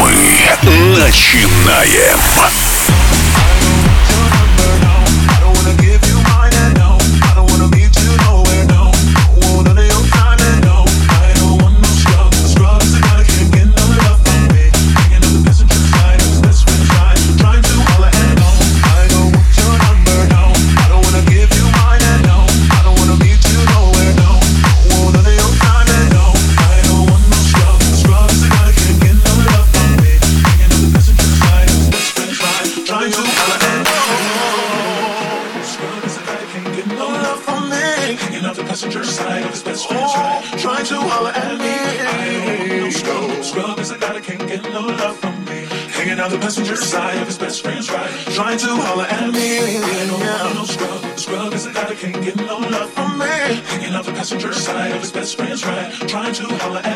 Мы начинаем. trying to holler at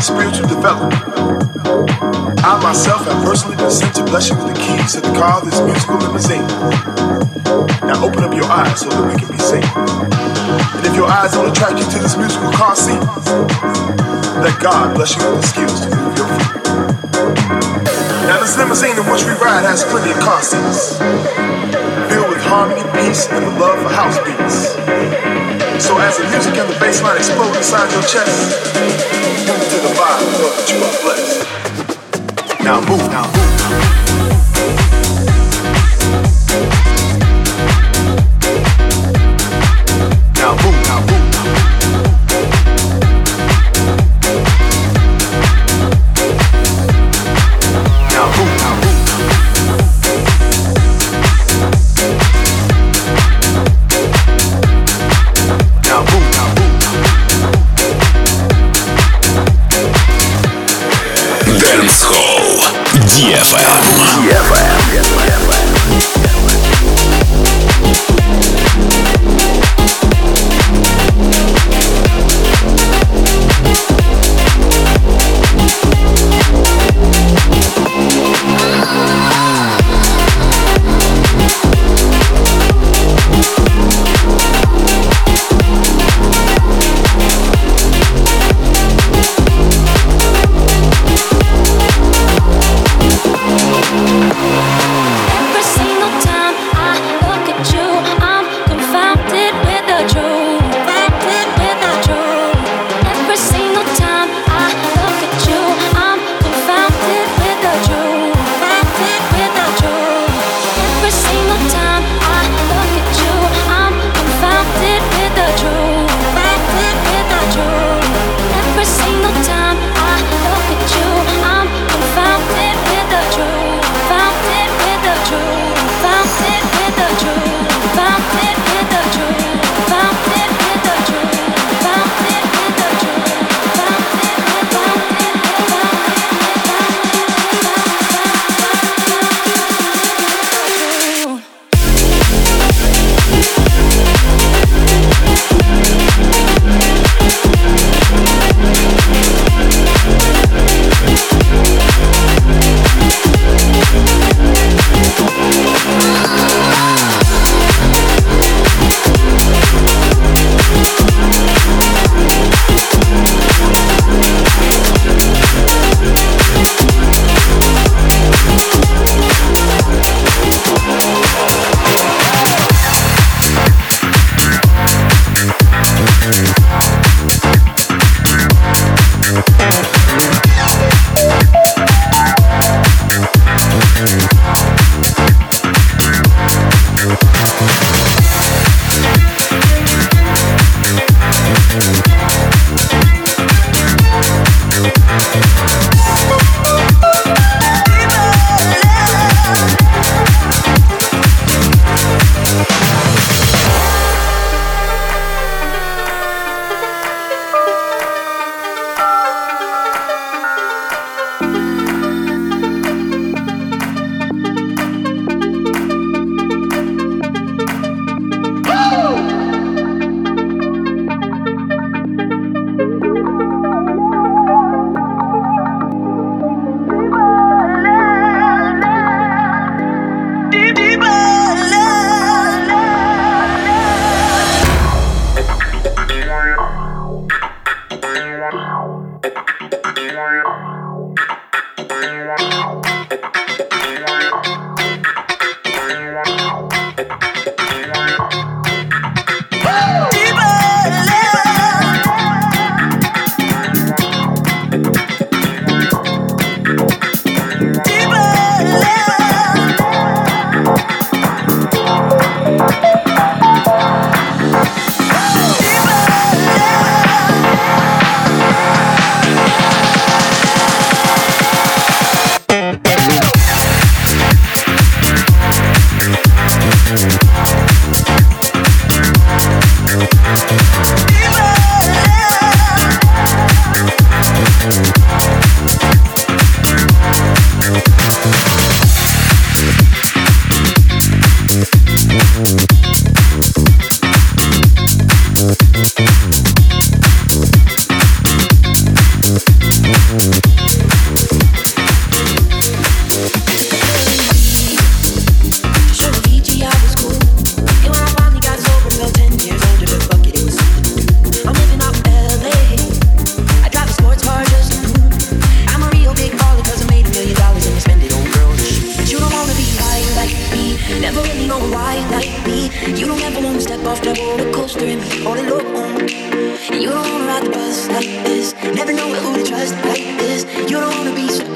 and spiritual development. I myself have personally been sent to bless you with the keys to the car of this musical limousine. Now open up your eyes so that we can be seen. And if your eyes don't attract you to this musical car seat, let God bless you with the skills to move your feet. Now this limousine in which we ride has plenty of car seats, filled with harmony, peace, and the love for house beats. So as the music and the bass line explode inside your chest, move to the vibe, know that you are blessed. Now move, now move.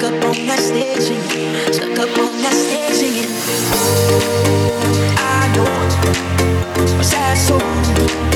up on that stage singing. Stuck up on that stage singing. I know a sad song.